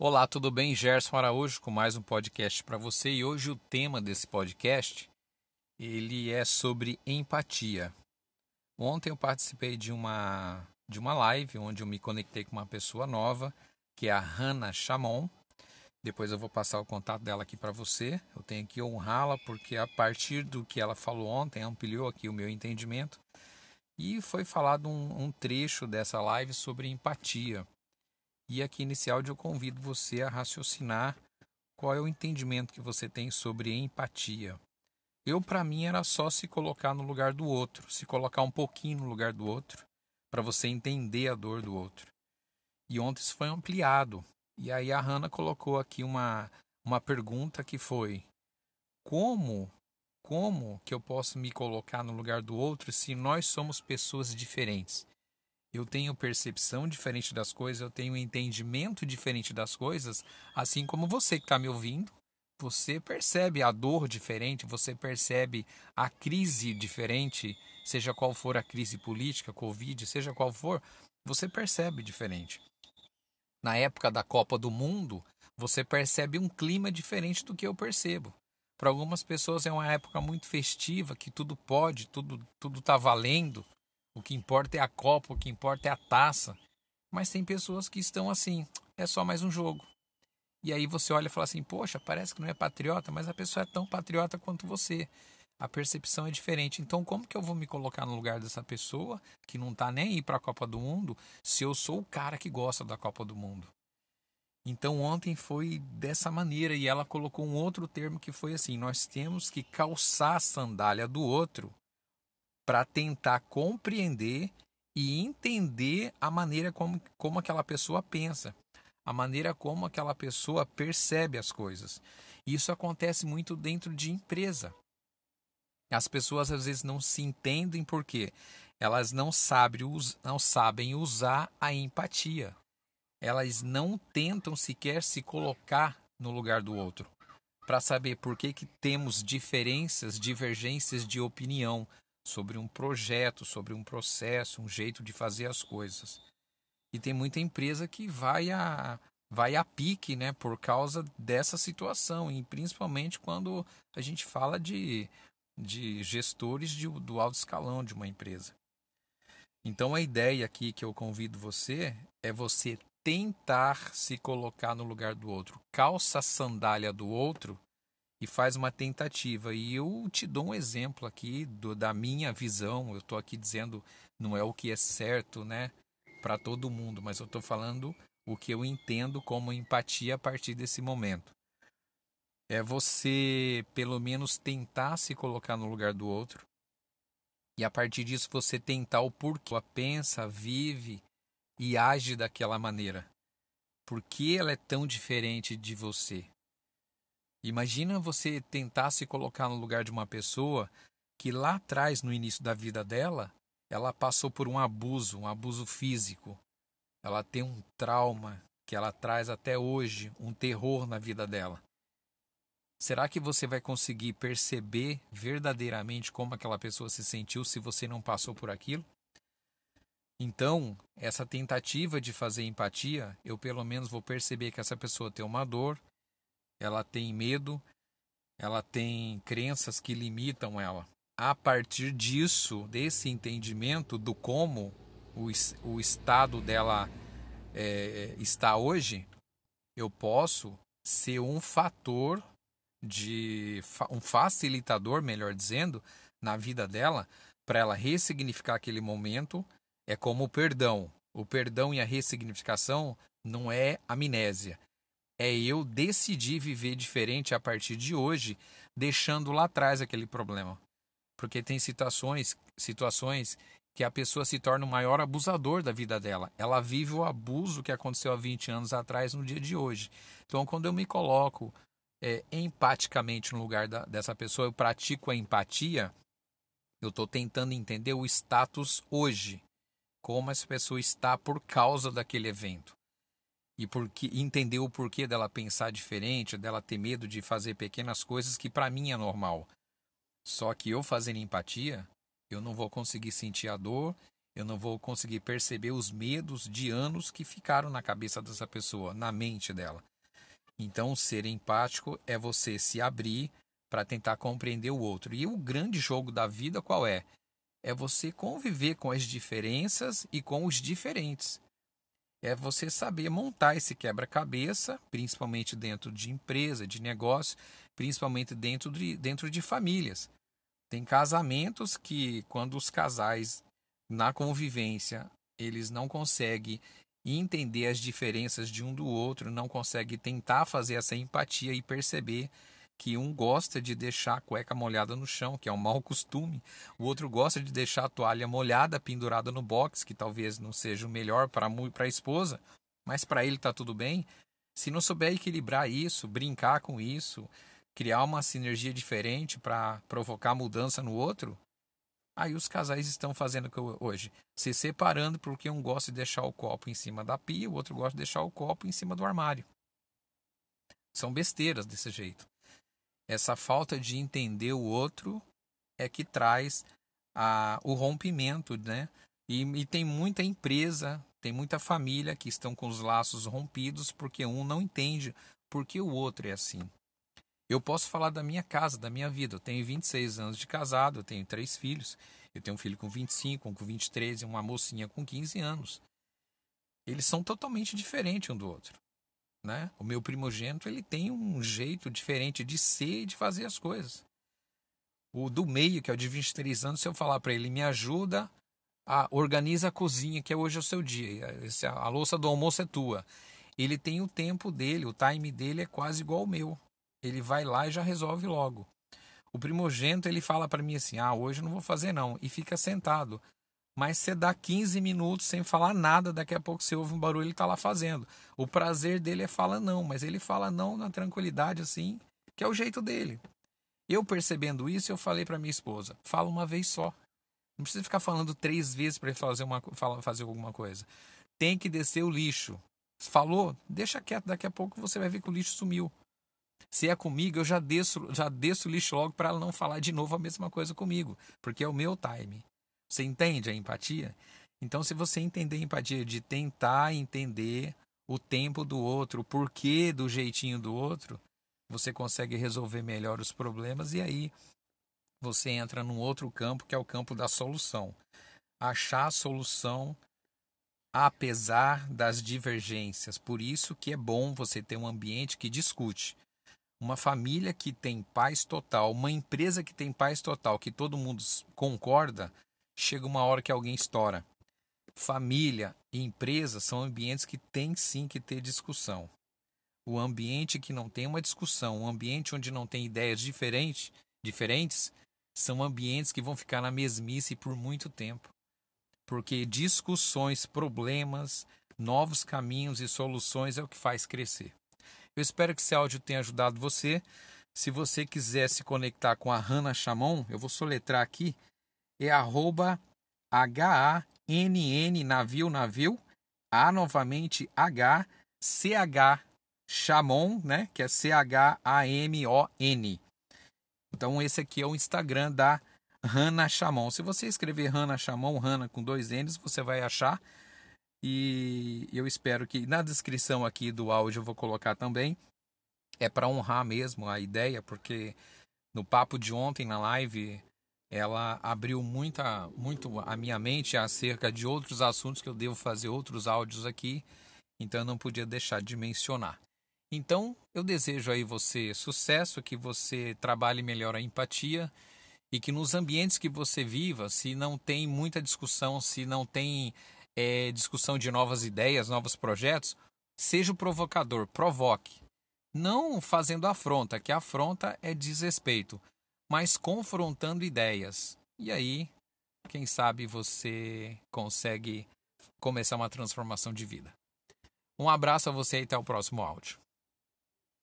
Olá, tudo bem? Gerson Araújo com mais um podcast para você e hoje o tema desse podcast ele é sobre empatia. Ontem eu participei de uma de uma live onde eu me conectei com uma pessoa nova, que é a Hannah Chamon. Depois eu vou passar o contato dela aqui para você. Eu tenho que honrá-la porque a partir do que ela falou ontem ampliou aqui o meu entendimento e foi falado um, um trecho dessa live sobre empatia. E aqui nesse áudio eu convido você a raciocinar qual é o entendimento que você tem sobre empatia. Eu, para mim, era só se colocar no lugar do outro, se colocar um pouquinho no lugar do outro, para você entender a dor do outro. E ontem isso foi ampliado. E aí a Hanna colocou aqui uma, uma pergunta que foi: como como que eu posso me colocar no lugar do outro se nós somos pessoas diferentes? Eu tenho percepção diferente das coisas, eu tenho entendimento diferente das coisas, assim como você que está me ouvindo, você percebe a dor diferente, você percebe a crise diferente, seja qual for a crise política, Covid, seja qual for, você percebe diferente. Na época da Copa do Mundo, você percebe um clima diferente do que eu percebo. Para algumas pessoas é uma época muito festiva, que tudo pode, tudo tudo está valendo. O que importa é a copa, o que importa é a taça. Mas tem pessoas que estão assim, é só mais um jogo. E aí você olha e fala assim, poxa, parece que não é patriota, mas a pessoa é tão patriota quanto você. A percepção é diferente. Então, como que eu vou me colocar no lugar dessa pessoa que não está nem aí para a Copa do Mundo, se eu sou o cara que gosta da Copa do Mundo? Então ontem foi dessa maneira e ela colocou um outro termo que foi assim: nós temos que calçar a sandália do outro para tentar compreender e entender a maneira como, como aquela pessoa pensa, a maneira como aquela pessoa percebe as coisas. Isso acontece muito dentro de empresa. As pessoas às vezes não se entendem porque elas não sabem, não sabem usar a empatia elas não tentam sequer se colocar no lugar do outro para saber por que, que temos diferenças, divergências de opinião sobre um projeto, sobre um processo, um jeito de fazer as coisas. E tem muita empresa que vai a vai a pique, né, por causa dessa situação, e principalmente quando a gente fala de, de gestores de, do alto escalão de uma empresa. Então a ideia aqui que eu convido você é você tentar se colocar no lugar do outro. Calça a sandália do outro e faz uma tentativa. E eu te dou um exemplo aqui do, da minha visão. Eu estou aqui dizendo não é o que é certo, né, para todo mundo, mas eu estou falando o que eu entendo como empatia a partir desse momento. É você, pelo menos, tentar se colocar no lugar do outro. E a partir disso você tentar o porquê. Pensa, vive, e age daquela maneira? Por que ela é tão diferente de você? Imagina você tentar se colocar no lugar de uma pessoa que lá atrás, no início da vida dela, ela passou por um abuso, um abuso físico. Ela tem um trauma que ela traz até hoje, um terror na vida dela. Será que você vai conseguir perceber verdadeiramente como aquela pessoa se sentiu se você não passou por aquilo? Então, essa tentativa de fazer empatia, eu pelo menos vou perceber que essa pessoa tem uma dor, ela tem medo, ela tem crenças que limitam ela. A partir disso, desse entendimento do como o, o estado dela é, está hoje, eu posso ser um fator de um facilitador, melhor dizendo, na vida dela, para ela ressignificar aquele momento é como o perdão. O perdão e a ressignificação não é amnésia. É eu decidir viver diferente a partir de hoje, deixando lá atrás aquele problema. Porque tem situações, situações que a pessoa se torna o maior abusador da vida dela. Ela vive o abuso que aconteceu há 20 anos atrás no dia de hoje. Então, quando eu me coloco é, empaticamente no lugar da, dessa pessoa, eu pratico a empatia, eu estou tentando entender o status hoje como essa pessoa está por causa daquele evento. E porque entender o porquê dela pensar diferente, dela ter medo de fazer pequenas coisas que para mim é normal. Só que eu fazendo empatia, eu não vou conseguir sentir a dor, Eu não vou conseguir perceber os medos de anos que ficaram na cabeça dessa pessoa, na mente dela. Então, ser empático é você se abrir para tentar compreender o outro. E o grande jogo da vida qual é? É você conviver com as diferenças e com os diferentes. É você saber montar esse quebra-cabeça, principalmente dentro de empresa, de negócio, principalmente dentro de, dentro de famílias. Tem casamentos que, quando os casais, na convivência, eles não conseguem entender as diferenças de um do outro, não conseguem tentar fazer essa empatia e perceber que um gosta de deixar a cueca molhada no chão, que é um mau costume. O outro gosta de deixar a toalha molhada pendurada no box, que talvez não seja o melhor para a esposa, mas para ele está tudo bem. Se não souber equilibrar isso, brincar com isso, criar uma sinergia diferente para provocar mudança no outro, aí os casais estão fazendo hoje, se separando porque um gosta de deixar o copo em cima da pia, o outro gosta de deixar o copo em cima do armário. São besteiras desse jeito. Essa falta de entender o outro é que traz a, o rompimento, né? E, e tem muita empresa, tem muita família que estão com os laços rompidos porque um não entende porque o outro é assim. Eu posso falar da minha casa, da minha vida. Eu tenho 26 anos de casado, eu tenho três filhos. Eu tenho um filho com 25, um com 23 e uma mocinha com 15 anos. Eles são totalmente diferentes um do outro né? O meu primogênito ele tem um jeito diferente de ser e de fazer as coisas. O do meio, que é o de 23 anos, se eu falar para ele, me ajuda a organiza a cozinha, que é hoje o seu dia, a louça do almoço é tua. Ele tem o tempo dele, o time dele é quase igual ao meu. Ele vai lá e já resolve logo. O primogênito ele fala para mim assim: "Ah, hoje não vou fazer não", e fica sentado mas você dá 15 minutos sem falar nada, daqui a pouco você ouve um barulho, ele está lá fazendo. O prazer dele é falar não, mas ele fala não na tranquilidade assim, que é o jeito dele. Eu percebendo isso, eu falei para minha esposa: fala uma vez só. Não precisa ficar falando três vezes para fazer, uma, fazer alguma coisa. Tem que descer o lixo. Falou? Deixa quieto, daqui a pouco você vai ver que o lixo sumiu. Se é comigo, eu já desço, já desço o lixo logo para ela não falar de novo a mesma coisa comigo, porque é o meu time. Você entende a empatia? Então, se você entender a empatia de tentar entender o tempo do outro, o porquê do jeitinho do outro, você consegue resolver melhor os problemas e aí você entra num outro campo que é o campo da solução. Achar a solução apesar das divergências. Por isso que é bom você ter um ambiente que discute. Uma família que tem paz total, uma empresa que tem paz total, que todo mundo concorda, chega uma hora que alguém estoura. Família e empresa são ambientes que tem sim que ter discussão. O ambiente que não tem uma discussão, um ambiente onde não tem ideias diferentes, diferentes, são ambientes que vão ficar na mesmice por muito tempo. Porque discussões, problemas, novos caminhos e soluções é o que faz crescer. Eu espero que esse áudio tenha ajudado você. Se você quiser se conectar com a Hannah Chamon, eu vou soletrar aqui é arroba H-A-N-N, navio, navio, A novamente H, C-H, Chamon, né? Que é C-H-A-M-O-N. Então, esse aqui é o Instagram da Hanna Chamon. Se você escrever Hanna Chamon, Hanna com dois N's, você vai achar. E eu espero que na descrição aqui do áudio eu vou colocar também. É para honrar mesmo a ideia, porque no papo de ontem na live ela abriu muita, muito a minha mente acerca de outros assuntos que eu devo fazer outros áudios aqui, então eu não podia deixar de mencionar. Então, eu desejo aí você sucesso, que você trabalhe melhor a empatia e que nos ambientes que você viva, se não tem muita discussão, se não tem é, discussão de novas ideias, novos projetos, seja o provocador, provoque. Não fazendo afronta, que afronta é desrespeito mas confrontando ideias. E aí, quem sabe você consegue começar uma transformação de vida. Um abraço a você e até o próximo áudio.